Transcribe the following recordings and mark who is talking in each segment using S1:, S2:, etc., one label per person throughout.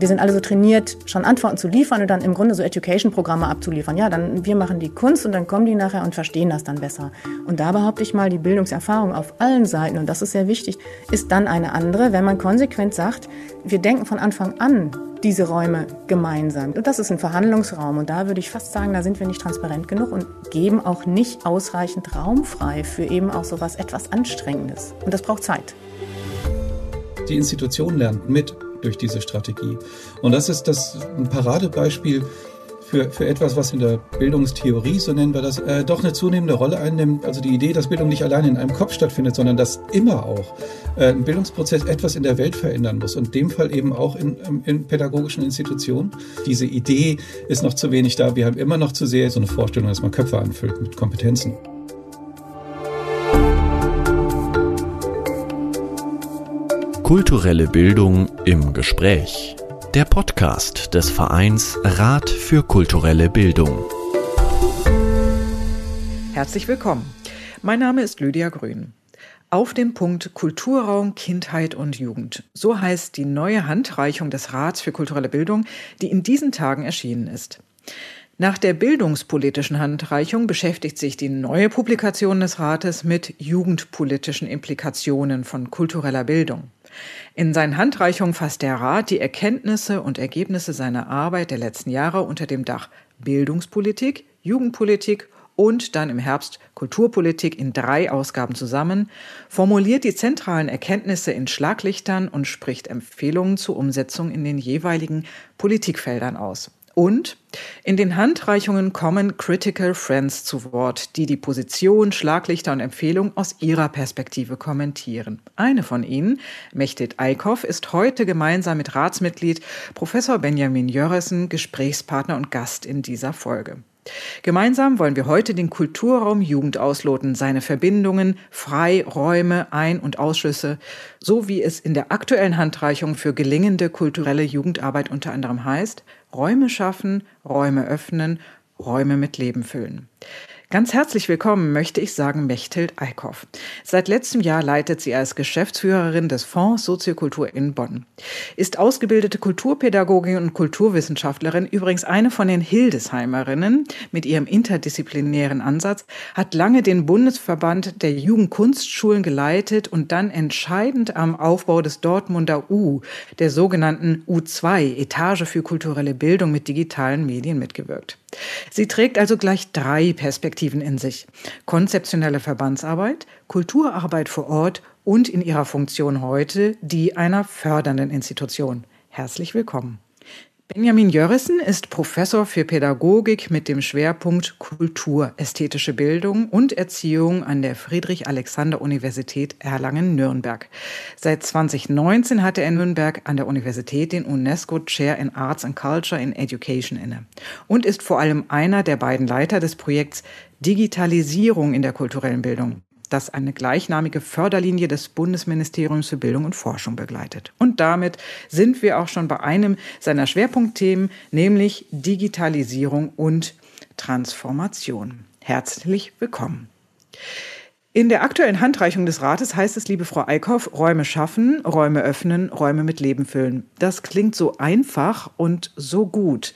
S1: Wir sind alle so trainiert, schon Antworten zu liefern und dann im Grunde so Education-Programme abzuliefern. Ja, dann wir machen die Kunst und dann kommen die nachher und verstehen das dann besser. Und da behaupte ich mal, die Bildungserfahrung auf allen Seiten, und das ist sehr wichtig, ist dann eine andere, wenn man konsequent sagt, wir denken von Anfang an diese Räume gemeinsam. Und das ist ein Verhandlungsraum. Und da würde ich fast sagen, da sind wir nicht transparent genug und geben auch nicht ausreichend Raum frei für eben auch so was etwas Anstrengendes. Und das braucht Zeit.
S2: Die Institution lernt mit durch diese Strategie. Und das ist das ein Paradebeispiel für, für etwas, was in der Bildungstheorie, so nennen wir das, äh, doch eine zunehmende Rolle einnimmt. Also die Idee, dass Bildung nicht allein in einem Kopf stattfindet, sondern dass immer auch äh, ein Bildungsprozess etwas in der Welt verändern muss und in dem Fall eben auch in, ähm, in pädagogischen Institutionen. Diese Idee ist noch zu wenig da. Wir haben immer noch zu sehr so eine Vorstellung, dass man Köpfe anfüllt mit Kompetenzen.
S3: Kulturelle Bildung im Gespräch. Der Podcast des Vereins Rat für kulturelle Bildung.
S4: Herzlich willkommen. Mein Name ist Lydia Grün. Auf dem Punkt Kulturraum, Kindheit und Jugend. So heißt die neue Handreichung des Rats für kulturelle Bildung, die in diesen Tagen erschienen ist. Nach der bildungspolitischen Handreichung beschäftigt sich die neue Publikation des Rates mit jugendpolitischen Implikationen von kultureller Bildung. In seinen Handreichungen fasst der Rat die Erkenntnisse und Ergebnisse seiner Arbeit der letzten Jahre unter dem Dach Bildungspolitik, Jugendpolitik und dann im Herbst Kulturpolitik in drei Ausgaben zusammen, formuliert die zentralen Erkenntnisse in Schlaglichtern und spricht Empfehlungen zur Umsetzung in den jeweiligen Politikfeldern aus. Und in den Handreichungen kommen Critical Friends zu Wort, die die Position, Schlaglichter und Empfehlungen aus ihrer Perspektive kommentieren. Eine von ihnen, Mechtet Eickhoff, ist heute gemeinsam mit Ratsmitglied Professor Benjamin Jörresen Gesprächspartner und Gast in dieser Folge. Gemeinsam wollen wir heute den Kulturraum Jugend ausloten, seine Verbindungen, Freiräume, Ein- und Ausschlüsse, so wie es in der aktuellen Handreichung für gelingende kulturelle Jugendarbeit unter anderem heißt, Räume schaffen, Räume öffnen, Räume mit Leben füllen. Ganz herzlich willkommen möchte ich sagen Mechthild Eickhoff. Seit letztem Jahr leitet sie als Geschäftsführerin des Fonds Soziokultur in Bonn. Ist ausgebildete Kulturpädagogin und Kulturwissenschaftlerin, übrigens eine von den Hildesheimerinnen mit ihrem interdisziplinären Ansatz, hat lange den Bundesverband der Jugendkunstschulen geleitet und dann entscheidend am Aufbau des Dortmunder U, der sogenannten U2, Etage für kulturelle Bildung mit digitalen Medien mitgewirkt. Sie trägt also gleich drei Perspektiven in sich. Konzeptionelle Verbandsarbeit, Kulturarbeit vor Ort und in ihrer Funktion heute die einer fördernden Institution. Herzlich willkommen. Benjamin Jörissen ist Professor für Pädagogik mit dem Schwerpunkt Kultur, ästhetische Bildung und Erziehung an der Friedrich-Alexander-Universität Erlangen-Nürnberg. Seit 2019 hatte er in Nürnberg an der Universität den UNESCO Chair in Arts and Culture in Education inne und ist vor allem einer der beiden Leiter des Projekts Digitalisierung in der kulturellen Bildung das eine gleichnamige Förderlinie des Bundesministeriums für Bildung und Forschung begleitet. Und damit sind wir auch schon bei einem seiner Schwerpunktthemen, nämlich Digitalisierung und Transformation. Herzlich willkommen. In der aktuellen Handreichung des Rates heißt es, liebe Frau Eickhoff, Räume schaffen, Räume öffnen, Räume mit Leben füllen. Das klingt so einfach und so gut.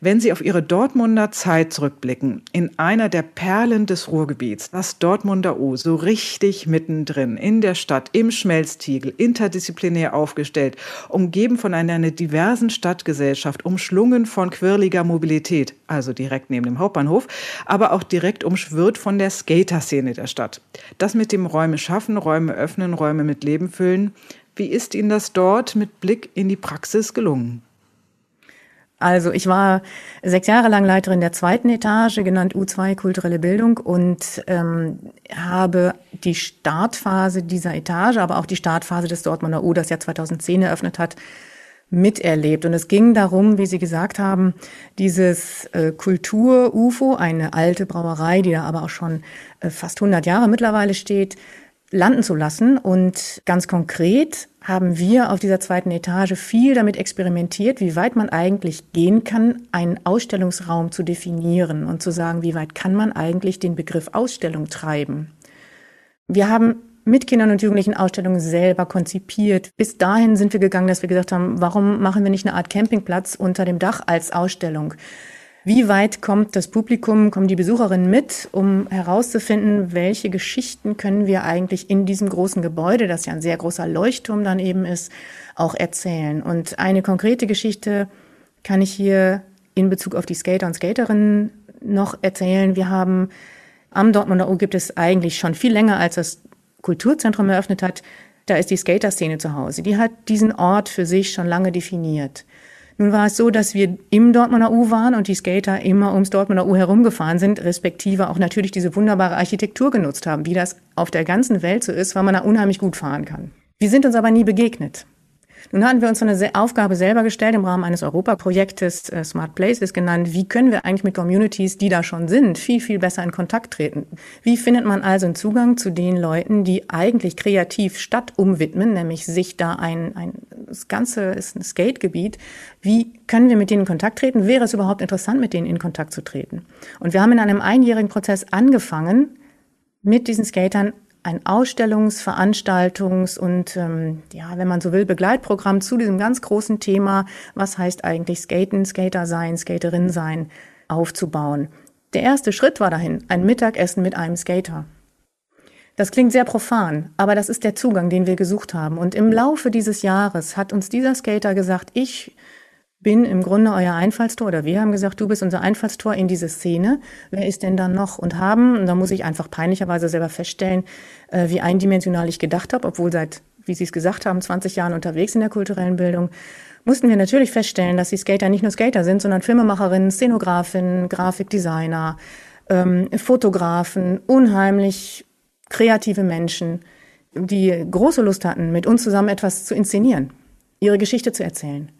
S4: Wenn Sie auf Ihre Dortmunder Zeit zurückblicken, in einer der Perlen des Ruhrgebiets, das Dortmunder U, so richtig mittendrin, in der Stadt, im Schmelztiegel, interdisziplinär aufgestellt, umgeben von einer diversen Stadtgesellschaft, umschlungen von quirliger Mobilität, also direkt neben dem Hauptbahnhof, aber auch direkt umschwirrt von der Skater-Szene der Stadt. Das mit dem Räume schaffen, Räume öffnen, Räume mit Leben füllen, wie ist Ihnen das dort mit Blick in die Praxis gelungen?
S1: Also ich war sechs Jahre lang Leiterin der zweiten Etage, genannt U2 Kulturelle Bildung, und ähm, habe die Startphase dieser Etage, aber auch die Startphase des Dortmunder U, das ja 2010 eröffnet hat, miterlebt. Und es ging darum, wie Sie gesagt haben, dieses äh, Kultur-UFO, eine alte Brauerei, die da aber auch schon äh, fast 100 Jahre mittlerweile steht, landen zu lassen. Und ganz konkret haben wir auf dieser zweiten Etage viel damit experimentiert, wie weit man eigentlich gehen kann, einen Ausstellungsraum zu definieren und zu sagen, wie weit kann man eigentlich den Begriff Ausstellung treiben. Wir haben mit Kindern und Jugendlichen Ausstellungen selber konzipiert. Bis dahin sind wir gegangen, dass wir gesagt haben, warum machen wir nicht eine Art Campingplatz unter dem Dach als Ausstellung? Wie weit kommt das Publikum, kommen die Besucherinnen mit, um herauszufinden, welche Geschichten können wir eigentlich in diesem großen Gebäude, das ja ein sehr großer Leuchtturm dann eben ist, auch erzählen? Und eine konkrete Geschichte kann ich hier in Bezug auf die Skater und Skaterinnen noch erzählen. Wir haben am Dortmunder U gibt es eigentlich schon viel länger, als das Kulturzentrum eröffnet hat. Da ist die Skater-Szene zu Hause. Die hat diesen Ort für sich schon lange definiert. Nun war es so, dass wir im Dortmunder U waren und die Skater immer ums Dortmunder U herumgefahren sind, respektive auch natürlich diese wunderbare Architektur genutzt haben, wie das auf der ganzen Welt so ist, weil man da unheimlich gut fahren kann. Wir sind uns aber nie begegnet. Nun hatten wir uns so eine Aufgabe selber gestellt im Rahmen eines Europaprojektes äh, Smart Places genannt. Wie können wir eigentlich mit Communities, die da schon sind, viel, viel besser in Kontakt treten? Wie findet man also einen Zugang zu den Leuten, die eigentlich kreativ Stadt umwidmen, nämlich sich da ein, ein das Ganze ist ein Skategebiet. Wie können wir mit denen in Kontakt treten? Wäre es überhaupt interessant, mit denen in Kontakt zu treten? Und wir haben in einem einjährigen Prozess angefangen, mit diesen Skatern ein Ausstellungs-, Veranstaltungs- und, ähm, ja, wenn man so will, Begleitprogramm zu diesem ganz großen Thema, was heißt eigentlich Skaten, Skater sein, Skaterin sein, aufzubauen. Der erste Schritt war dahin, ein Mittagessen mit einem Skater. Das klingt sehr profan, aber das ist der Zugang, den wir gesucht haben. Und im Laufe dieses Jahres hat uns dieser Skater gesagt, ich bin im Grunde euer Einfallstor oder wir haben gesagt, du bist unser Einfallstor in diese Szene. Wer ist denn dann noch? Und haben, und da muss ich einfach peinlicherweise selber feststellen, äh, wie eindimensional ich gedacht habe, obwohl seit, wie Sie es gesagt haben, 20 Jahren unterwegs in der kulturellen Bildung, mussten wir natürlich feststellen, dass die Skater nicht nur Skater sind, sondern Filmemacherinnen, Szenografinnen, Grafikdesigner, ähm, Fotografen, unheimlich kreative Menschen, die große Lust hatten, mit uns zusammen etwas zu inszenieren, ihre Geschichte zu erzählen.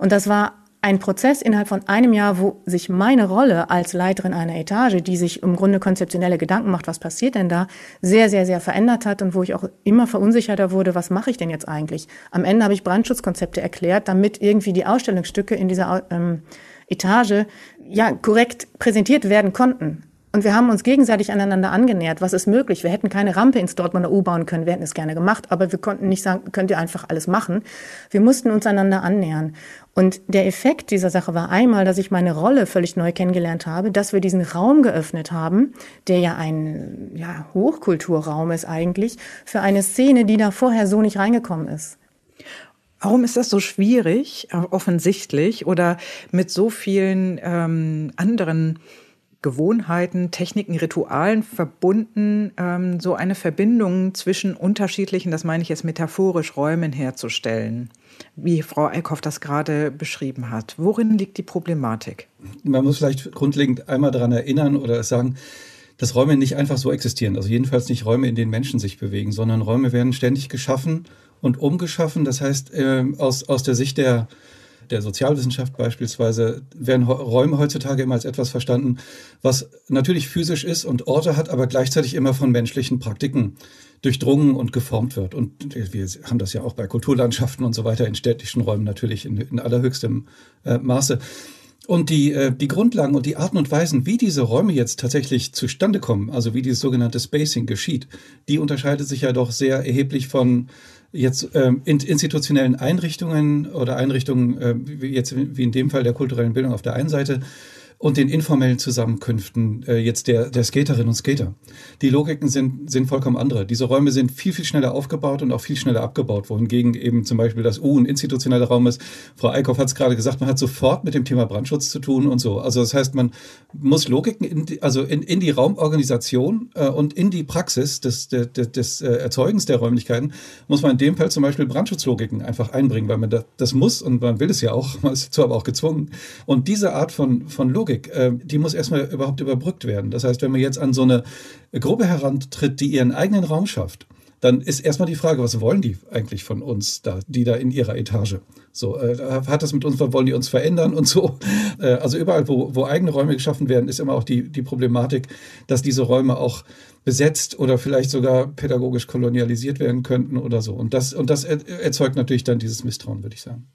S1: Und das war ein Prozess innerhalb von einem Jahr, wo sich meine Rolle als Leiterin einer Etage, die sich im Grunde konzeptionelle Gedanken macht, was passiert denn da, sehr, sehr, sehr verändert hat und wo ich auch immer verunsicherter wurde, was mache ich denn jetzt eigentlich? Am Ende habe ich Brandschutzkonzepte erklärt, damit irgendwie die Ausstellungsstücke in dieser ähm, Etage ja korrekt präsentiert werden konnten. Und wir haben uns gegenseitig aneinander angenähert. Was ist möglich? Wir hätten keine Rampe ins Dortmunder U bauen können. Wir hätten es gerne gemacht, aber wir konnten nicht sagen, könnt ihr einfach alles machen. Wir mussten uns einander annähern. Und der Effekt dieser Sache war einmal, dass ich meine Rolle völlig neu kennengelernt habe, dass wir diesen Raum geöffnet haben, der ja ein ja, Hochkulturraum ist eigentlich, für eine Szene, die da vorher so nicht reingekommen ist.
S4: Warum ist das so schwierig, offensichtlich, oder mit so vielen ähm, anderen Gewohnheiten, Techniken, Ritualen verbunden, ähm, so eine Verbindung zwischen unterschiedlichen, das meine ich jetzt metaphorisch, Räumen herzustellen, wie Frau Eickhoff das gerade beschrieben hat. Worin liegt die Problematik?
S2: Man muss vielleicht grundlegend einmal daran erinnern oder sagen, dass Räume nicht einfach so existieren. Also jedenfalls nicht Räume, in denen Menschen sich bewegen, sondern Räume werden ständig geschaffen und umgeschaffen. Das heißt, äh, aus, aus der Sicht der der Sozialwissenschaft beispielsweise werden Räume heutzutage immer als etwas verstanden, was natürlich physisch ist und Orte hat, aber gleichzeitig immer von menschlichen Praktiken durchdrungen und geformt wird. Und wir haben das ja auch bei Kulturlandschaften und so weiter in städtischen Räumen natürlich in, in allerhöchstem äh, Maße. Und die, äh, die Grundlagen und die Arten und Weisen, wie diese Räume jetzt tatsächlich zustande kommen, also wie dieses sogenannte Spacing geschieht, die unterscheidet sich ja doch sehr erheblich von jetzt ähm, in, institutionellen Einrichtungen oder Einrichtungen, äh, wie jetzt wie in dem Fall der kulturellen Bildung auf der einen Seite und den informellen Zusammenkünften äh, jetzt der, der Skaterinnen und Skater. Die Logiken sind, sind vollkommen andere. Diese Räume sind viel, viel schneller aufgebaut und auch viel schneller abgebaut, wohingegen eben zum Beispiel das U ein institutioneller Raum ist. Frau Eickhoff hat es gerade gesagt, man hat sofort mit dem Thema Brandschutz zu tun und so. Also das heißt, man muss Logiken in die, also in, in die Raumorganisation äh, und in die Praxis des, des, des äh, Erzeugens der Räumlichkeiten, muss man in dem Fall zum Beispiel Brandschutzlogiken einfach einbringen, weil man das, das muss und man will es ja auch, man ist dazu aber auch gezwungen. Und diese Art von, von Logik Logik, äh, die muss erstmal überhaupt überbrückt werden. Das heißt, wenn man jetzt an so eine Gruppe herantritt, die ihren eigenen Raum schafft, dann ist erstmal die Frage, was wollen die eigentlich von uns da, die da in ihrer Etage? So, äh, hat das mit uns, wollen die uns verändern und so? Äh, also überall, wo, wo eigene Räume geschaffen werden, ist immer auch die, die Problematik, dass diese Räume auch besetzt oder vielleicht sogar pädagogisch kolonialisiert werden könnten oder so. Und das, und das erzeugt natürlich dann dieses Misstrauen, würde ich sagen.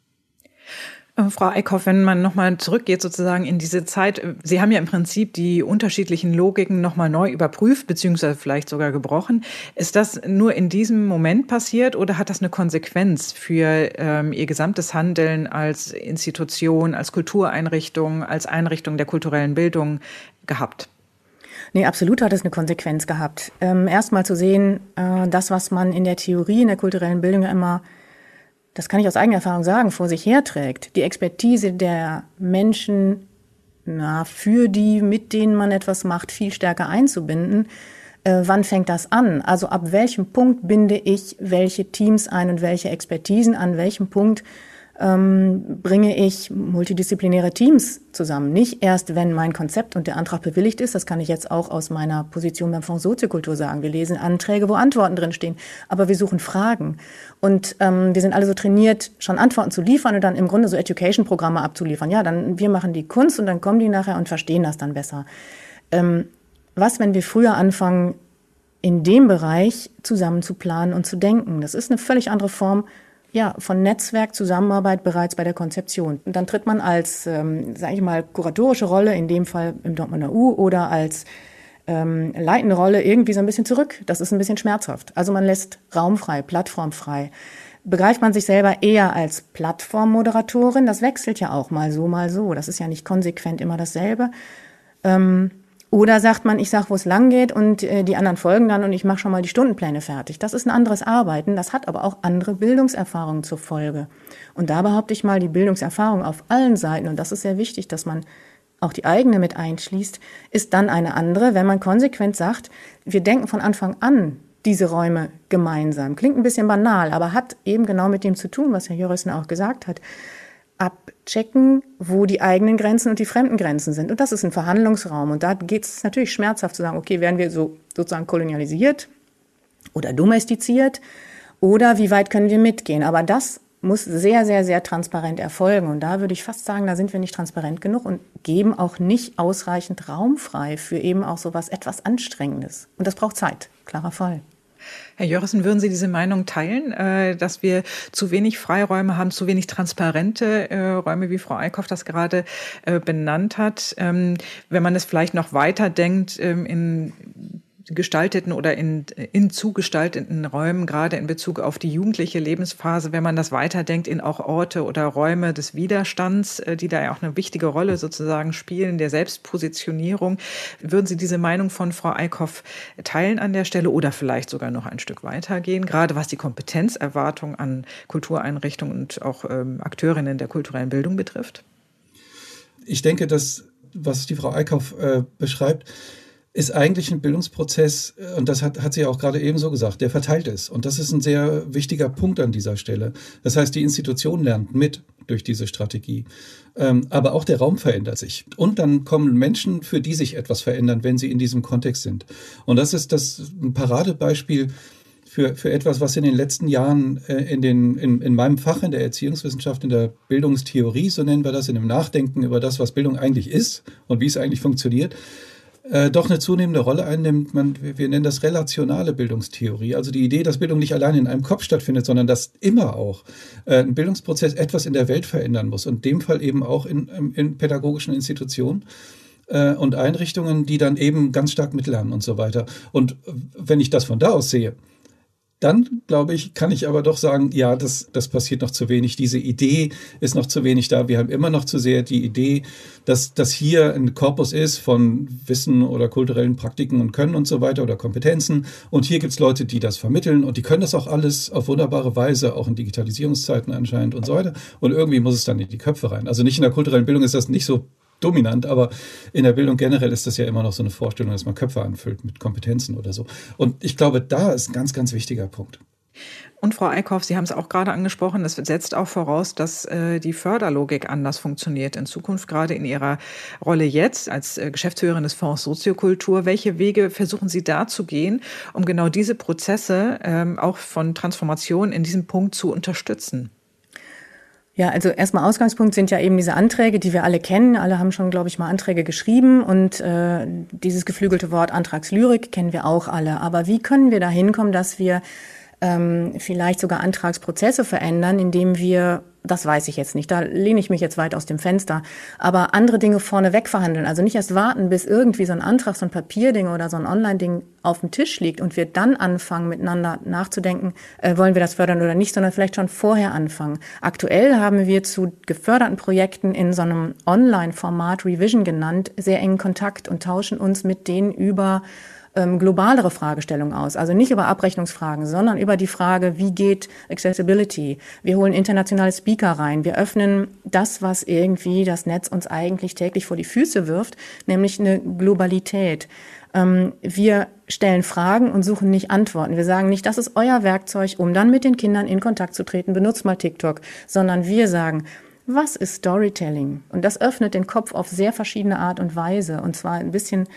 S4: Äh, Frau Eickhoff, wenn man nochmal zurückgeht sozusagen in diese Zeit, äh, Sie haben ja im Prinzip die unterschiedlichen Logiken nochmal neu überprüft, beziehungsweise vielleicht sogar gebrochen. Ist das nur in diesem Moment passiert oder hat das eine Konsequenz für ähm, Ihr gesamtes Handeln als Institution, als Kultureinrichtung, als Einrichtung der kulturellen Bildung gehabt?
S1: Nee, absolut hat es eine Konsequenz gehabt. Ähm, Erstmal zu sehen, äh, das, was man in der Theorie, in der kulturellen Bildung ja immer das kann ich aus eigener Erfahrung sagen, vor sich herträgt, die Expertise der Menschen, na, für die, mit denen man etwas macht, viel stärker einzubinden. Äh, wann fängt das an? Also ab welchem Punkt binde ich welche Teams ein und welche Expertisen an welchem Punkt ähm, bringe ich multidisziplinäre Teams zusammen. Nicht erst, wenn mein Konzept und der Antrag bewilligt ist, das kann ich jetzt auch aus meiner Position beim Fonds Soziokultur sagen. Wir lesen Anträge, wo Antworten drinstehen, aber wir suchen Fragen. Und ähm, wir sind alle so trainiert, schon Antworten zu liefern und dann im Grunde so Education-Programme abzuliefern. Ja, dann wir machen die Kunst und dann kommen die nachher und verstehen das dann besser. Ähm, was, wenn wir früher anfangen, in dem Bereich zusammen zu planen und zu denken? Das ist eine völlig andere Form ja, von Netzwerk, Zusammenarbeit bereits bei der Konzeption. Und dann tritt man als, ähm, sage ich mal, kuratorische Rolle, in dem Fall im Dortmunder U, oder als ähm, leitende Rolle irgendwie so ein bisschen zurück. Das ist ein bisschen schmerzhaft. Also man lässt raumfrei, plattformfrei. Begreift man sich selber eher als Plattformmoderatorin? Das wechselt ja auch mal so, mal so. Das ist ja nicht konsequent immer dasselbe. Ähm, oder sagt man, ich sage, wo es lang geht und äh, die anderen folgen dann und ich mache schon mal die Stundenpläne fertig. Das ist ein anderes Arbeiten, das hat aber auch andere Bildungserfahrungen zur Folge. Und da behaupte ich mal, die Bildungserfahrung auf allen Seiten, und das ist sehr wichtig, dass man auch die eigene mit einschließt, ist dann eine andere, wenn man konsequent sagt, wir denken von Anfang an diese Räume gemeinsam. Klingt ein bisschen banal, aber hat eben genau mit dem zu tun, was Herr Jörrissen auch gesagt hat abchecken, wo die eigenen Grenzen und die fremden Grenzen sind. Und das ist ein Verhandlungsraum. Und da geht es natürlich schmerzhaft zu sagen, okay, werden wir so sozusagen kolonialisiert oder domestiziert oder wie weit können wir mitgehen? Aber das muss sehr, sehr, sehr transparent erfolgen. Und da würde ich fast sagen, da sind wir nicht transparent genug und geben auch nicht ausreichend Raum frei für eben auch so was etwas Anstrengendes. Und das braucht Zeit, klarer Fall.
S4: Herr Jörissen, würden Sie diese Meinung teilen, äh, dass wir zu wenig Freiräume haben, zu wenig transparente äh, Räume, wie Frau Eickhoff das gerade äh, benannt hat? Ähm, wenn man es vielleicht noch weiter denkt ähm, in gestalteten oder in, in zugestalteten Räumen, gerade in Bezug auf die jugendliche Lebensphase, wenn man das weiterdenkt in auch Orte oder Räume des Widerstands, äh, die da ja auch eine wichtige Rolle sozusagen spielen, der Selbstpositionierung. Würden Sie diese Meinung von Frau Eickhoff teilen an der Stelle oder vielleicht sogar noch ein Stück weitergehen, gerade was die Kompetenzerwartung an Kultureinrichtungen und auch ähm, Akteurinnen der kulturellen Bildung betrifft?
S2: Ich denke, dass, was die Frau Eickhoff äh, beschreibt, ist eigentlich ein Bildungsprozess, äh, und das hat, hat sie ja auch gerade eben so gesagt, der verteilt ist. Und das ist ein sehr wichtiger Punkt an dieser Stelle. Das heißt, die Institution lernt mit durch diese Strategie. Ähm, aber auch der Raum verändert sich. Und dann kommen Menschen, für die sich etwas verändern, wenn sie in diesem Kontext sind. Und das ist das Paradebeispiel für, für etwas, was in den letzten Jahren äh, in, den, in, in meinem Fach, in der Erziehungswissenschaft, in der Bildungstheorie, so nennen wir das, in dem Nachdenken über das, was Bildung eigentlich ist und wie es eigentlich funktioniert, äh, doch eine zunehmende Rolle einnimmt. Man, wir nennen das relationale Bildungstheorie. Also die Idee, dass Bildung nicht allein in einem Kopf stattfindet, sondern dass immer auch äh, ein Bildungsprozess etwas in der Welt verändern muss. Und in dem Fall eben auch in, in pädagogischen Institutionen äh, und Einrichtungen, die dann eben ganz stark mitlernen und so weiter. Und wenn ich das von da aus sehe, dann, glaube ich, kann ich aber doch sagen, ja, das, das passiert noch zu wenig. Diese Idee ist noch zu wenig da. Wir haben immer noch zu sehr die Idee, dass, dass hier ein Korpus ist von Wissen oder kulturellen Praktiken und Können und so weiter oder Kompetenzen. Und hier gibt es Leute, die das vermitteln und die können das auch alles auf wunderbare Weise, auch in Digitalisierungszeiten anscheinend und so weiter. Und irgendwie muss es dann in die Köpfe rein. Also nicht in der kulturellen Bildung ist das nicht so dominant, aber in der Bildung generell ist das ja immer noch so eine Vorstellung, dass man Köpfe anfüllt mit Kompetenzen oder so. Und ich glaube, da ist ein ganz, ganz wichtiger Punkt.
S4: Und Frau Eickhoff, Sie haben es auch gerade angesprochen, das setzt auch voraus, dass äh, die Förderlogik anders funktioniert in Zukunft, gerade in Ihrer Rolle jetzt als äh, Geschäftsführerin des Fonds Soziokultur. Welche Wege versuchen Sie da zu gehen, um genau diese Prozesse ähm, auch von Transformation in diesem Punkt zu unterstützen?
S1: Ja, also erstmal Ausgangspunkt sind ja eben diese Anträge, die wir alle kennen. Alle haben schon, glaube ich, mal Anträge geschrieben und äh, dieses geflügelte Wort Antragslyrik kennen wir auch alle. Aber wie können wir da hinkommen, dass wir ähm, vielleicht sogar Antragsprozesse verändern, indem wir das weiß ich jetzt nicht. Da lehne ich mich jetzt weit aus dem Fenster. Aber andere Dinge vorneweg verhandeln. Also nicht erst warten, bis irgendwie so ein Antrag, so ein Papierding oder so ein Online-Ding auf dem Tisch liegt und wir dann anfangen, miteinander nachzudenken, äh, wollen wir das fördern oder nicht, sondern vielleicht schon vorher anfangen. Aktuell haben wir zu geförderten Projekten in so einem Online-Format Revision genannt, sehr engen Kontakt und tauschen uns mit denen über ähm, globalere Fragestellungen aus. Also nicht über Abrechnungsfragen, sondern über die Frage, wie geht Accessibility? Wir holen internationale Speaker rein. Wir öffnen das, was irgendwie das Netz uns eigentlich täglich vor die Füße wirft, nämlich eine Globalität. Ähm, wir stellen Fragen und suchen nicht Antworten. Wir sagen nicht, das ist euer Werkzeug, um dann mit den Kindern in Kontakt zu treten, benutzt mal TikTok, sondern wir sagen, was ist Storytelling? Und das öffnet den Kopf auf sehr verschiedene Art und Weise. Und zwar ein bisschen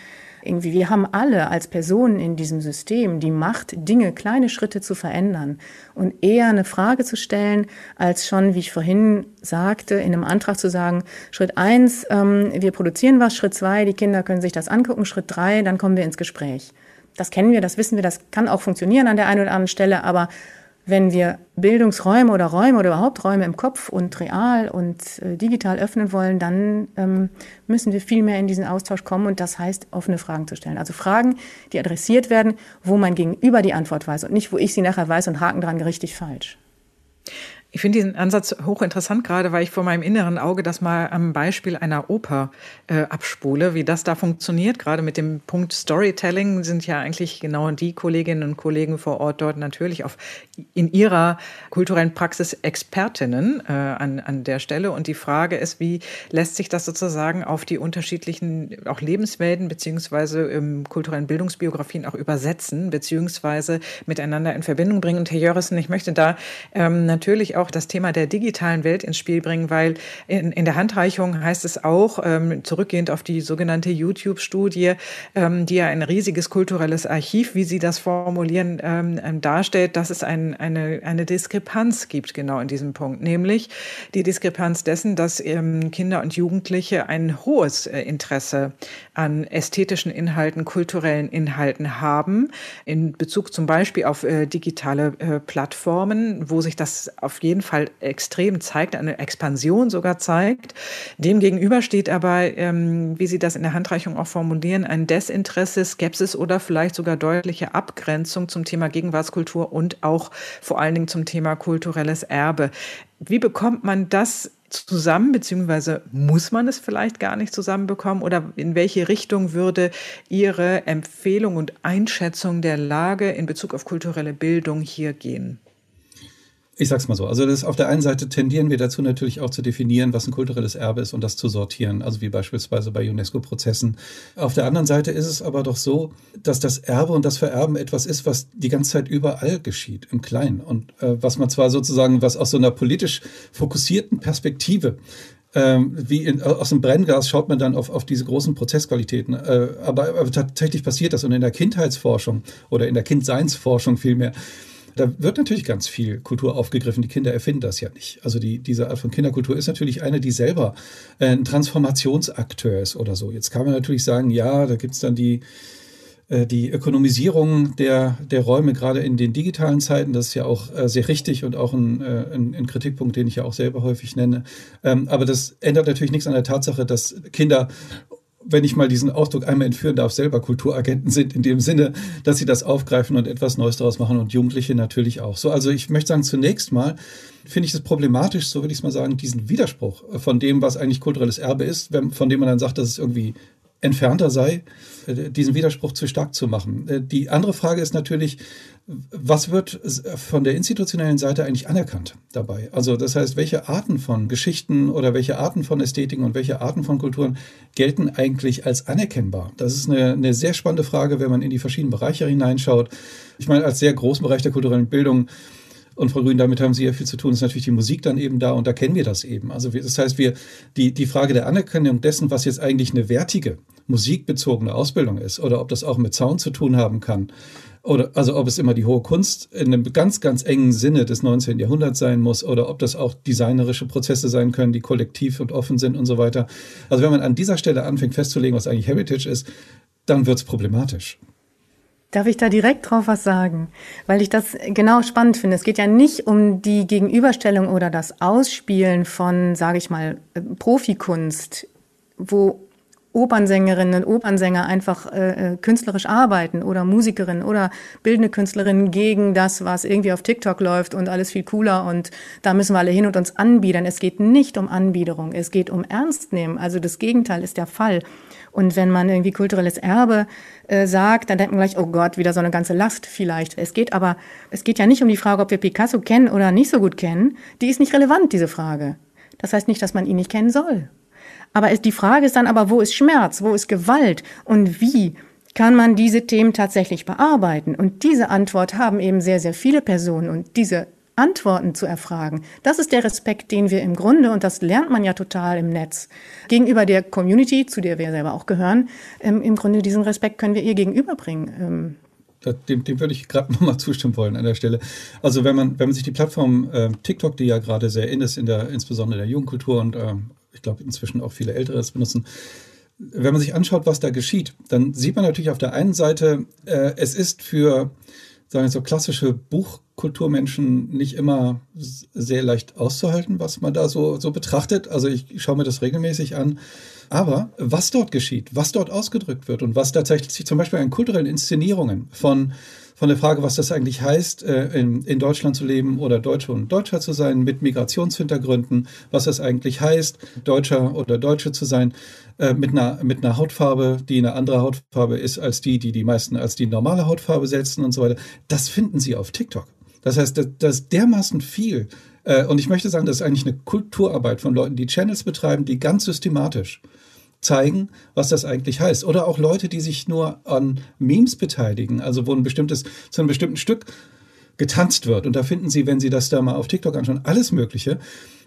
S1: irgendwie, wir haben alle als Personen in diesem System die Macht, Dinge, kleine Schritte zu verändern und eher eine Frage zu stellen, als schon, wie ich vorhin sagte, in einem Antrag zu sagen, Schritt eins, ähm, wir produzieren was, Schritt zwei, die Kinder können sich das angucken, Schritt drei, dann kommen wir ins Gespräch. Das kennen wir, das wissen wir, das kann auch funktionieren an der einen oder anderen Stelle, aber wenn wir Bildungsräume oder Räume oder überhaupt Räume im Kopf und real und äh, digital öffnen wollen, dann ähm, müssen wir viel mehr in diesen Austausch kommen und das heißt, offene Fragen zu stellen. Also Fragen, die adressiert werden, wo mein Gegenüber die Antwort weiß und nicht, wo ich sie nachher weiß und Haken dran richtig falsch.
S4: Ich finde diesen Ansatz hochinteressant, gerade weil ich vor meinem inneren Auge das mal am Beispiel einer Oper äh, abspule, wie das da funktioniert. Gerade mit dem Punkt Storytelling sind ja eigentlich genau die Kolleginnen und Kollegen vor Ort dort natürlich auf, in ihrer kulturellen Praxis Expertinnen äh, an, an der Stelle. Und die Frage ist, wie lässt sich das sozusagen auf die unterschiedlichen auch Lebenswelten beziehungsweise ähm, kulturellen Bildungsbiografien auch übersetzen, beziehungsweise miteinander in Verbindung bringen. Und Herr Jörrissen, ich möchte da ähm, natürlich auch das Thema der digitalen Welt ins Spiel bringen, weil in, in der Handreichung heißt es auch, ähm, zurückgehend auf die sogenannte YouTube-Studie, ähm, die ja ein riesiges kulturelles Archiv, wie Sie das formulieren, ähm, ähm, darstellt, dass es ein, eine, eine Diskrepanz gibt genau in diesem Punkt, nämlich die Diskrepanz dessen, dass ähm, Kinder und Jugendliche ein hohes äh, Interesse an ästhetischen Inhalten, kulturellen Inhalten haben, in Bezug zum Beispiel auf äh, digitale äh, Plattformen, wo sich das auf jeden jeden Fall extrem zeigt, eine Expansion sogar zeigt. Demgegenüber steht aber, ähm, wie Sie das in der Handreichung auch formulieren, ein Desinteresse, Skepsis oder vielleicht sogar deutliche Abgrenzung zum Thema Gegenwartskultur und auch vor allen Dingen zum Thema kulturelles Erbe. Wie bekommt man das zusammen, beziehungsweise muss man es vielleicht gar nicht zusammenbekommen? Oder in welche Richtung würde Ihre Empfehlung und Einschätzung der Lage in Bezug auf kulturelle Bildung hier gehen?
S2: Ich sag's mal so. Also das, auf der einen Seite tendieren wir dazu natürlich auch zu definieren, was ein kulturelles Erbe ist und das zu sortieren. Also wie beispielsweise bei UNESCO-Prozessen. Auf der anderen Seite ist es aber doch so, dass das Erbe und das Vererben etwas ist, was die ganze Zeit überall geschieht, im Kleinen. Und äh, was man zwar sozusagen, was aus so einer politisch fokussierten Perspektive ähm, wie in, aus dem Brennglas schaut man dann auf, auf diese großen Prozessqualitäten. Äh, aber, aber tatsächlich passiert das. Und in der Kindheitsforschung oder in der Kindseinsforschung vielmehr da wird natürlich ganz viel Kultur aufgegriffen. Die Kinder erfinden das ja nicht. Also die, diese Art von Kinderkultur ist natürlich eine, die selber äh, ein Transformationsakteur ist oder so. Jetzt kann man natürlich sagen, ja, da gibt es dann die, äh, die Ökonomisierung der, der Räume, gerade in den digitalen Zeiten, das ist ja auch äh, sehr richtig und auch ein, ein, ein, Kritikpunkt, den ich ja auch selber häufig nenne. Ähm, aber das ändert natürlich nichts an der Tatsache, dass Kinder wenn ich mal diesen Ausdruck einmal entführen darf, selber Kulturagenten sind, in dem Sinne, dass sie das aufgreifen und etwas Neues daraus machen und Jugendliche natürlich auch. So, also ich möchte sagen, zunächst mal finde ich es problematisch, so würde ich es mal sagen, diesen Widerspruch von dem, was eigentlich kulturelles Erbe ist, von dem man dann sagt, dass es irgendwie entfernter sei, äh, diesen Widerspruch zu stark zu machen. Äh, die andere Frage ist natürlich, was wird von der institutionellen Seite eigentlich anerkannt dabei? Also das heißt, welche Arten von Geschichten oder welche Arten von Ästhetiken und welche Arten von Kulturen gelten eigentlich als anerkennbar? Das ist eine, eine sehr spannende Frage, wenn man in die verschiedenen Bereiche hineinschaut. Ich meine, als sehr großen Bereich der kulturellen Bildung und Frau Grün, damit haben Sie ja viel zu tun, ist natürlich die Musik dann eben da und da kennen wir das eben. Also das heißt, wir, die, die Frage der Anerkennung dessen, was jetzt eigentlich eine wertige musikbezogene Ausbildung ist oder ob das auch mit Sound zu tun haben kann, oder also ob es immer die hohe Kunst in einem ganz, ganz engen Sinne des 19. Jahrhunderts sein muss oder ob das auch designerische Prozesse sein können, die kollektiv und offen sind und so weiter. Also wenn man an dieser Stelle anfängt festzulegen, was eigentlich Heritage ist, dann wird es problematisch.
S1: Darf ich da direkt drauf was sagen? Weil ich das genau spannend finde. Es geht ja nicht um die Gegenüberstellung oder das Ausspielen von, sage ich mal, äh, Profikunst, wo Opernsängerinnen und Opernsänger einfach äh, äh, künstlerisch arbeiten oder Musikerinnen oder bildende Künstlerinnen gegen das, was irgendwie auf TikTok läuft und alles viel cooler und da müssen wir alle hin und uns anbiedern. Es geht nicht um Anbiederung, es geht um Ernst nehmen. Also das Gegenteil ist der Fall. Und wenn man irgendwie kulturelles Erbe äh, sagt, dann denkt man gleich, oh Gott, wieder so eine ganze Last vielleicht. Es geht aber, es geht ja nicht um die Frage, ob wir Picasso kennen oder nicht so gut kennen. Die ist nicht relevant, diese Frage. Das heißt nicht, dass man ihn nicht kennen soll. Aber die Frage ist dann aber, wo ist Schmerz, wo ist Gewalt und wie kann man diese Themen tatsächlich bearbeiten? Und diese Antwort haben eben sehr, sehr viele Personen und diese Antworten zu erfragen. Das ist der Respekt, den wir im Grunde, und das lernt man ja total im Netz, gegenüber der Community, zu der wir selber auch gehören, ähm, im Grunde diesen Respekt können wir ihr gegenüberbringen.
S2: Ähm. Dem, dem würde ich gerade nochmal zustimmen wollen an der Stelle. Also wenn man, wenn man sich die Plattform äh, TikTok, die ja gerade sehr in ist, in der, insbesondere der Jugendkultur und ähm, ich glaube inzwischen auch viele Ältere das benutzen, wenn man sich anschaut, was da geschieht, dann sieht man natürlich auf der einen Seite, äh, es ist für sagen wir so klassische Buchkulturmenschen nicht immer sehr leicht auszuhalten, was man da so, so betrachtet. Also ich schaue mir das regelmäßig an. Aber was dort geschieht, was dort ausgedrückt wird und was tatsächlich zum Beispiel an kulturellen Inszenierungen von von der Frage, was das eigentlich heißt, äh, in, in Deutschland zu leben oder Deutsche und Deutscher zu sein mit Migrationshintergründen, was das eigentlich heißt, Deutscher oder Deutsche zu sein, äh, mit, einer, mit einer Hautfarbe, die eine andere Hautfarbe ist als die, die die meisten als die normale Hautfarbe setzen und so weiter. Das finden Sie auf TikTok. Das heißt, das, das ist dermaßen viel. Äh, und ich möchte sagen, das ist eigentlich eine Kulturarbeit von Leuten, die Channels betreiben, die ganz systematisch zeigen, was das eigentlich heißt. Oder auch Leute, die sich nur an Memes beteiligen, also wo ein bestimmtes, zu einem bestimmten Stück getanzt wird. Und da finden Sie, wenn Sie das da mal auf TikTok anschauen, alles Mögliche.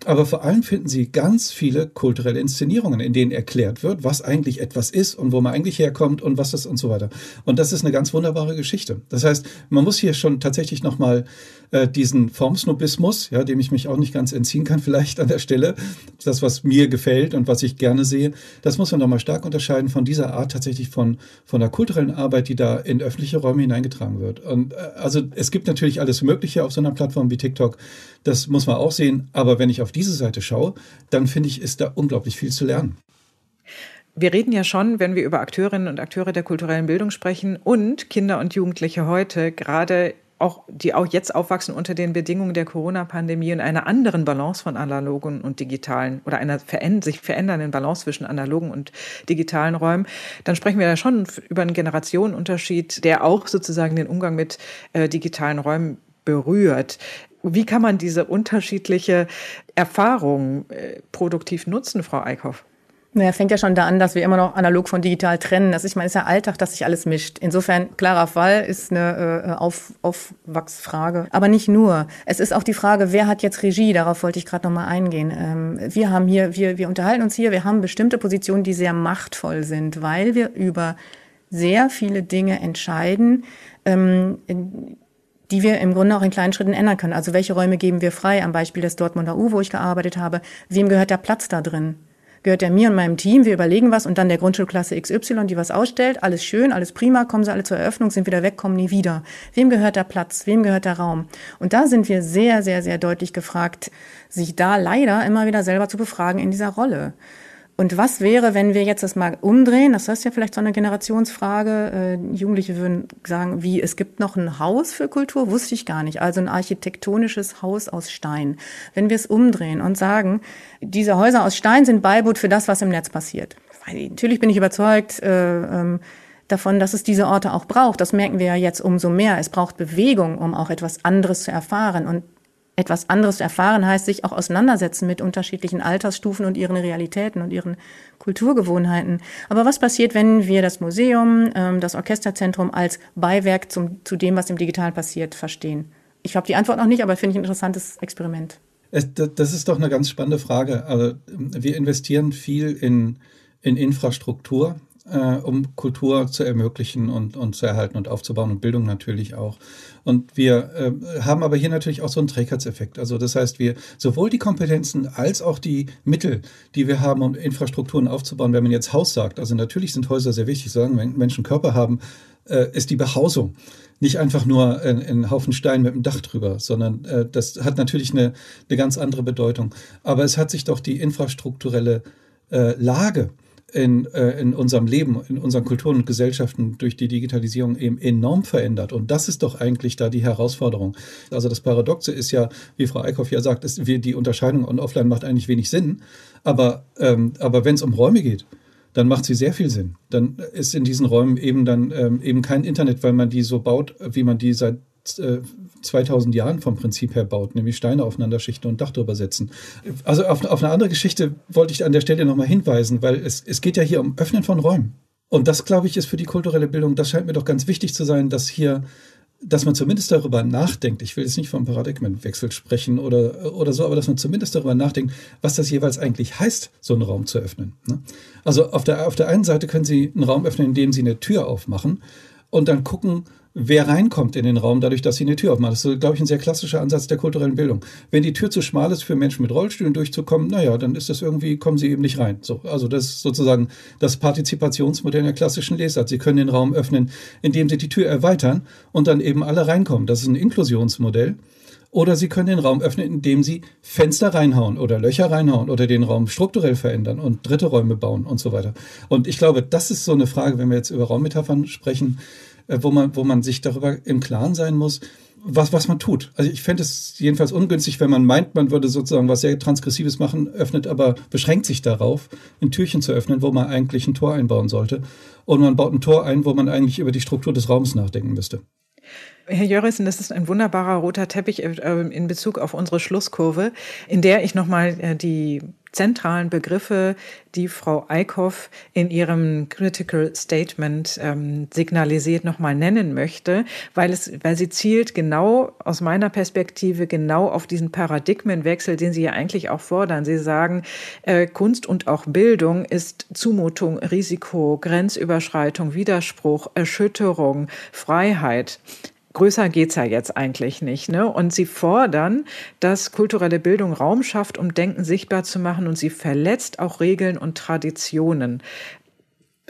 S2: Aber vor allem finden Sie ganz viele kulturelle Inszenierungen, in denen erklärt wird, was eigentlich etwas ist und wo man eigentlich herkommt und was das und so weiter. Und das ist eine ganz wunderbare Geschichte. Das heißt, man muss hier schon tatsächlich nochmal äh, diesen Formsnobismus, ja, dem ich mich auch nicht ganz entziehen kann, vielleicht an der Stelle, das, was mir gefällt und was ich gerne sehe, das muss man nochmal stark unterscheiden von dieser Art tatsächlich von, von der kulturellen Arbeit, die da in öffentliche Räume hineingetragen wird. Und äh, also es gibt natürlich alles Mögliche auf so einer Plattform wie TikTok. Das muss man auch sehen. Aber wenn ich auf diese Seite schaue, dann finde ich, ist da unglaublich viel zu lernen.
S4: Wir reden ja schon, wenn wir über Akteurinnen und Akteure der kulturellen Bildung sprechen und Kinder und Jugendliche heute, gerade auch, die auch jetzt aufwachsen unter den Bedingungen der Corona-Pandemie in einer anderen Balance von analogen und digitalen oder einer sich verändernden Balance zwischen analogen und digitalen Räumen, dann sprechen wir ja schon über einen Generationenunterschied, der auch sozusagen den Umgang mit äh, digitalen Räumen berührt. Wie kann man diese unterschiedliche Erfahrung äh, produktiv nutzen, Frau Eickhoff?
S1: Naja, fängt ja schon da an, dass wir immer noch analog von digital trennen. Das ist, meine, ist ja Alltag, dass sich alles mischt. Insofern, klarer Fall ist eine äh, Auf, Aufwachsfrage. Aber nicht nur. Es ist auch die Frage, wer hat jetzt Regie? Darauf wollte ich gerade noch mal eingehen. Ähm, wir haben hier, wir, wir unterhalten uns hier, wir haben bestimmte Positionen, die sehr machtvoll sind, weil wir über sehr viele Dinge entscheiden, ähm, die wir im Grunde auch in kleinen Schritten ändern können. Also welche Räume geben wir frei? Am Beispiel des Dortmunder U, wo ich gearbeitet habe. Wem gehört der Platz da drin? gehört er mir und meinem Team. Wir überlegen was und dann der Grundschulklasse XY, die was ausstellt. Alles schön, alles prima, kommen sie alle zur Eröffnung, sind wieder weg, kommen nie wieder. Wem gehört der Platz? Wem gehört der Raum? Und da sind wir sehr, sehr, sehr deutlich gefragt, sich da leider immer wieder selber zu befragen in dieser Rolle. Und was wäre, wenn wir jetzt das mal umdrehen? Das ist ja vielleicht so eine Generationsfrage. Äh, Jugendliche würden sagen, wie, es gibt noch ein Haus für Kultur? Wusste ich gar nicht. Also ein architektonisches Haus aus Stein. Wenn wir es umdrehen und sagen, diese Häuser aus Stein sind Beiboot für das, was im Netz passiert. Weil, natürlich bin ich überzeugt, äh, ähm, davon, dass es diese Orte auch braucht. Das merken wir ja jetzt umso mehr. Es braucht Bewegung, um auch etwas anderes zu erfahren. Und etwas anderes erfahren heißt sich auch auseinandersetzen mit unterschiedlichen Altersstufen und ihren Realitäten und ihren Kulturgewohnheiten. Aber was passiert, wenn wir das Museum, ähm, das Orchesterzentrum als Beiwerk zum, zu dem, was im Digital passiert, verstehen? Ich habe die Antwort noch nicht, aber finde ich ein interessantes Experiment.
S2: Das ist doch eine ganz spannende Frage. Also wir investieren viel in, in Infrastruktur äh, um Kultur zu ermöglichen und, und zu erhalten und aufzubauen und Bildung natürlich auch. Und wir äh, haben aber hier natürlich auch so einen Trägheitseffekt. Also das heißt, wir sowohl die Kompetenzen als auch die Mittel, die wir haben, um Infrastrukturen aufzubauen, wenn man jetzt Haus sagt, also natürlich sind Häuser sehr wichtig, wenn Menschen Körper haben, äh, ist die Behausung nicht einfach nur ein, Haufen Stein mit dem Dach drüber, sondern äh, das hat natürlich eine, eine ganz andere Bedeutung. Aber es hat sich doch die infrastrukturelle äh, Lage in, äh, in unserem Leben, in unseren Kulturen und Gesellschaften durch die Digitalisierung eben enorm verändert. Und das ist doch eigentlich da die Herausforderung. Also das Paradoxe ist ja, wie Frau Eickhoff ja sagt, ist, wie die Unterscheidung on offline macht eigentlich wenig Sinn. Aber, ähm, aber wenn es um Räume geht, dann macht sie sehr viel Sinn. Dann ist in diesen Räumen eben dann ähm, eben kein Internet, weil man die so baut, wie man die seit 2000 äh, Jahren vom Prinzip her baut, nämlich Steine aufeinander schichten und Dach drüber setzen. Also auf, auf eine andere Geschichte wollte ich an der Stelle nochmal hinweisen, weil es, es geht ja hier um Öffnen von Räumen. Und das, glaube ich, ist für die kulturelle Bildung, das scheint mir doch ganz wichtig zu sein, dass hier dass man zumindest darüber nachdenkt, ich will jetzt nicht vom Paradigmenwechsel sprechen oder, oder so, aber dass man zumindest darüber nachdenkt, was das jeweils eigentlich heißt, so einen Raum zu öffnen. Ne? Also auf der, auf der einen Seite können Sie einen Raum öffnen, indem Sie eine Tür aufmachen und dann gucken, wer reinkommt in den Raum, dadurch, dass sie eine Tür aufmacht. Das ist, glaube ich, ein sehr klassischer Ansatz der kulturellen Bildung. Wenn die Tür zu schmal ist für Menschen mit Rollstühlen durchzukommen, naja, dann ist das irgendwie, kommen sie eben nicht rein. So, also das ist sozusagen das Partizipationsmodell der klassischen Lesart. Sie können den Raum öffnen, indem sie die Tür erweitern und dann eben alle reinkommen. Das ist ein Inklusionsmodell. Oder Sie können den Raum öffnen, indem Sie Fenster reinhauen oder Löcher reinhauen oder den Raum strukturell verändern und dritte Räume bauen und so weiter. Und ich glaube, das ist so eine Frage, wenn wir jetzt über Raummetaphern sprechen, wo man, wo man sich darüber im Klaren sein muss, was, was man tut. Also ich fände es jedenfalls ungünstig, wenn man meint, man würde sozusagen was sehr Transgressives machen, öffnet aber beschränkt sich darauf, ein Türchen zu öffnen, wo man eigentlich ein Tor einbauen sollte. Und man baut ein Tor ein, wo man eigentlich über die Struktur des Raums nachdenken müsste.
S4: Herr Jörissen, das ist ein wunderbarer roter Teppich äh, in Bezug auf unsere Schlusskurve, in der ich nochmal äh, die zentralen Begriffe, die Frau Eickhoff in ihrem Critical Statement ähm, signalisiert, nochmal nennen möchte, weil, es, weil sie zielt genau aus meiner Perspektive genau auf diesen Paradigmenwechsel, den Sie ja eigentlich auch fordern. Sie sagen, äh, Kunst und auch Bildung ist Zumutung, Risiko, Grenzüberschreitung, Widerspruch, Erschütterung, Freiheit größer geht's ja jetzt eigentlich nicht. Ne? Und sie fordern, dass kulturelle Bildung Raum schafft, um Denken sichtbar zu machen und sie verletzt auch Regeln und Traditionen.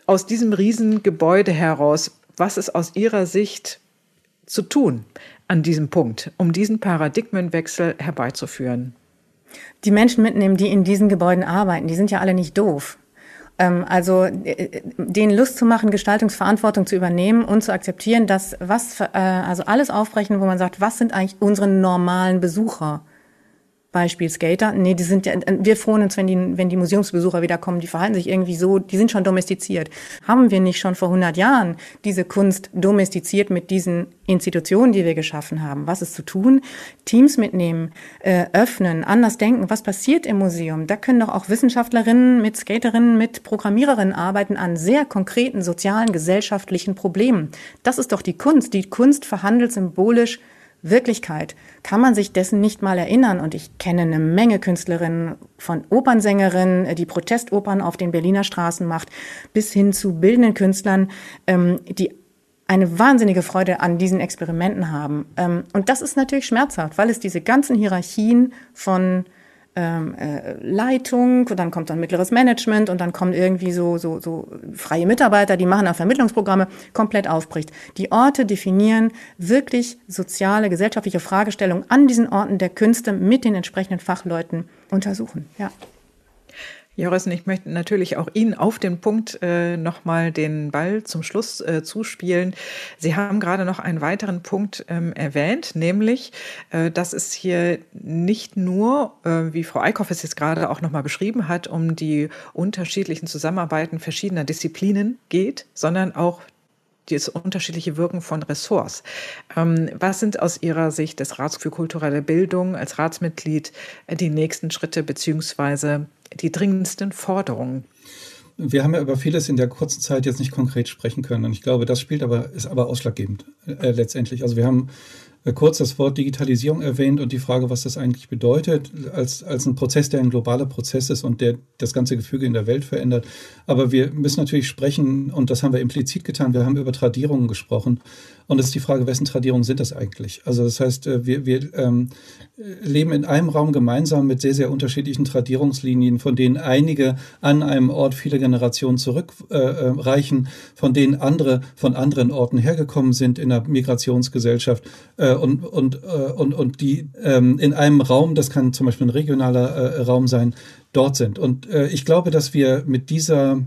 S4: Aus diesem Riesengebäude heraus, was ist aus Ihrer Sicht zu tun an diesem Punkt, um diesen Paradigmenwechsel herbeizuführen?
S1: Die Menschen mitnehmen, die in diesen Gebäuden arbeiten, die sind ja alle nicht doof. Ähm, also äh, denen Lust zu machen, Gestaltungsverantwortung zu übernehmen und zu akzeptieren, dass was, äh, also alles aufbrechen, wo man sagt, was sind eigentlich unsere normalen Besucher? Beispiel Skater. Nee, die sind ja, wir freuen uns, wenn die, wenn die Museumsbesucher wiederkommen, die verhalten sich irgendwie so, die sind schon domestiziert. Haben wir nicht schon vor 100 Jahren diese Kunst domestiziert mit diesen Institutionen, die wir geschaffen haben? Was ist zu tun? Teams mitnehmen, äh, öffnen, anders denken. Was passiert im Museum? Da können doch auch Wissenschaftlerinnen mit Skaterinnen, mit Programmiererinnen arbeiten an sehr konkreten sozialen, gesellschaftlichen Problemen. Das ist doch die Kunst. Die Kunst verhandelt symbolisch Wirklichkeit kann man sich dessen nicht mal erinnern. Und ich kenne eine Menge Künstlerinnen von Opernsängerinnen, äh, die Protestopern auf den Berliner Straßen macht, bis hin zu bildenden Künstlern, ähm, die eine wahnsinnige Freude an diesen Experimenten haben. Ähm, und das ist natürlich schmerzhaft, weil es diese ganzen Hierarchien von ähm, äh, Leitung, und dann kommt dann mittleres Management und dann kommen irgendwie so, so, so freie Mitarbeiter, die machen dann Vermittlungsprogramme, komplett aufbricht. Die Orte definieren wirklich soziale, gesellschaftliche Fragestellungen an diesen Orten der Künste mit den entsprechenden Fachleuten untersuchen. Ja.
S4: Jorissen, ich möchte natürlich auch Ihnen auf den Punkt äh, nochmal den Ball zum Schluss äh, zuspielen. Sie haben gerade noch einen weiteren Punkt ähm, erwähnt, nämlich, äh, dass es hier nicht nur, äh, wie Frau Eickhoff es jetzt gerade auch nochmal beschrieben hat, um die unterschiedlichen Zusammenarbeiten verschiedener Disziplinen geht, sondern auch das unterschiedliche Wirken von Ressorts. Ähm, was sind aus Ihrer Sicht des Rats für kulturelle Bildung als Ratsmitglied äh, die nächsten Schritte beziehungsweise die dringendsten Forderungen?
S2: Wir haben ja über vieles in der kurzen Zeit jetzt nicht konkret sprechen können. Und ich glaube, das spielt aber, ist aber ausschlaggebend äh, letztendlich. Also wir haben kurz das Wort Digitalisierung erwähnt und die Frage, was das eigentlich bedeutet, als, als ein Prozess, der ein globaler Prozess ist und der das ganze Gefüge in der Welt verändert. Aber wir müssen natürlich sprechen, und das haben wir implizit getan, wir haben über Tradierungen gesprochen. Und es ist die Frage, wessen Tradierungen sind das eigentlich? Also das heißt, äh, wir, wir ähm, leben in einem Raum gemeinsam mit sehr, sehr unterschiedlichen Tradierungslinien, von denen einige an einem Ort viele Generationen zurückreichen, äh, von denen andere von anderen Orten hergekommen sind in der Migrationsgesellschaft äh, und, und, äh, und, und die ähm, in einem Raum, das kann zum Beispiel ein regionaler äh, Raum sein, dort sind. Und äh, ich glaube, dass wir mit dieser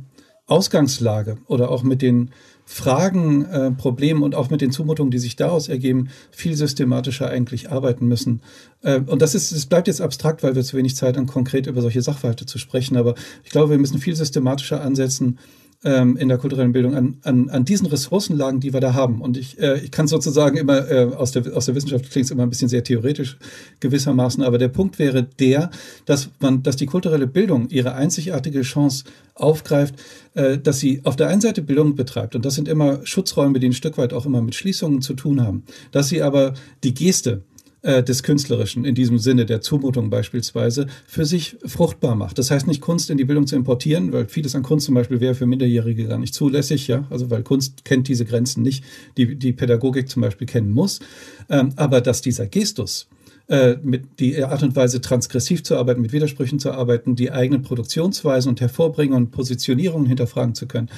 S2: Ausgangslage oder auch mit den Fragen, äh, Problemen und auch mit den Zumutungen, die sich daraus ergeben, viel systematischer eigentlich arbeiten müssen. Äh, und das ist, es bleibt jetzt abstrakt, weil wir zu wenig Zeit haben, konkret über solche Sachverhalte zu sprechen. Aber ich glaube, wir müssen viel systematischer ansetzen, ähm, in der kulturellen Bildung an, an, an diesen Ressourcenlagen, die wir da haben. Und ich, äh, ich kann sozusagen immer, äh, aus, der, aus der Wissenschaft klingt es immer ein bisschen sehr theoretisch gewissermaßen, aber der Punkt wäre der, dass man, dass die kulturelle Bildung ihre einzigartige Chance aufgreift, äh, dass sie auf der einen Seite Bildung betreibt, und das sind immer Schutzräume, die ein Stück weit auch immer mit Schließungen zu tun haben, dass sie aber die Geste, äh, des Künstlerischen, in diesem Sinne der Zumutung beispielsweise, für sich fruchtbar macht. Das heißt nicht Kunst in die Bildung zu importieren, weil vieles an Kunst zum Beispiel wäre für Minderjährige gar nicht zulässig, ja, also weil Kunst kennt diese Grenzen nicht, die die Pädagogik zum Beispiel kennen muss, ähm, aber dass dieser Gestus äh, mit die Art und Weise transgressiv zu arbeiten, mit Widersprüchen zu arbeiten, die eigenen Produktionsweisen und hervorbringen und Positionierungen hinterfragen zu können.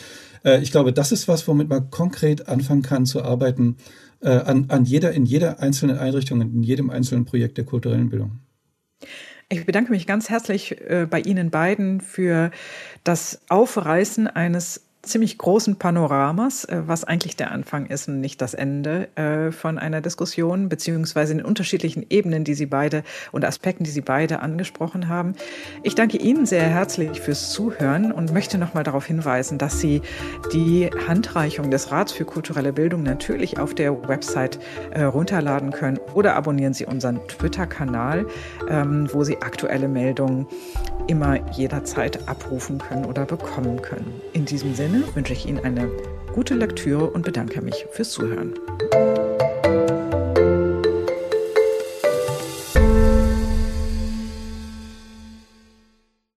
S2: Äh, ich glaube, das ist was, womit man konkret anfangen kann zu arbeiten, äh, an, an jeder, in jeder einzelnen Einrichtung, in jedem einzelnen Projekt der kulturellen Bildung.
S4: Ich bedanke mich ganz herzlich bei Ihnen beiden für das Aufreißen eines ziemlich großen Panoramas, äh, was eigentlich der Anfang ist und nicht das Ende äh, von einer Diskussion, beziehungsweise in unterschiedlichen Ebenen, die Sie beide und Aspekten, die Sie beide angesprochen haben. Ich danke Ihnen sehr herzlich fürs Zuhören und möchte nochmal darauf hinweisen, dass Sie die Handreichung des Rats für kulturelle Bildung natürlich auf der Website äh, runterladen können oder abonnieren Sie unseren Twitter-Kanal, ähm, wo Sie aktuelle Meldungen immer jederzeit abrufen können oder bekommen können. In diesem Wünsche ich Ihnen eine gute Lektüre und bedanke mich fürs Zuhören.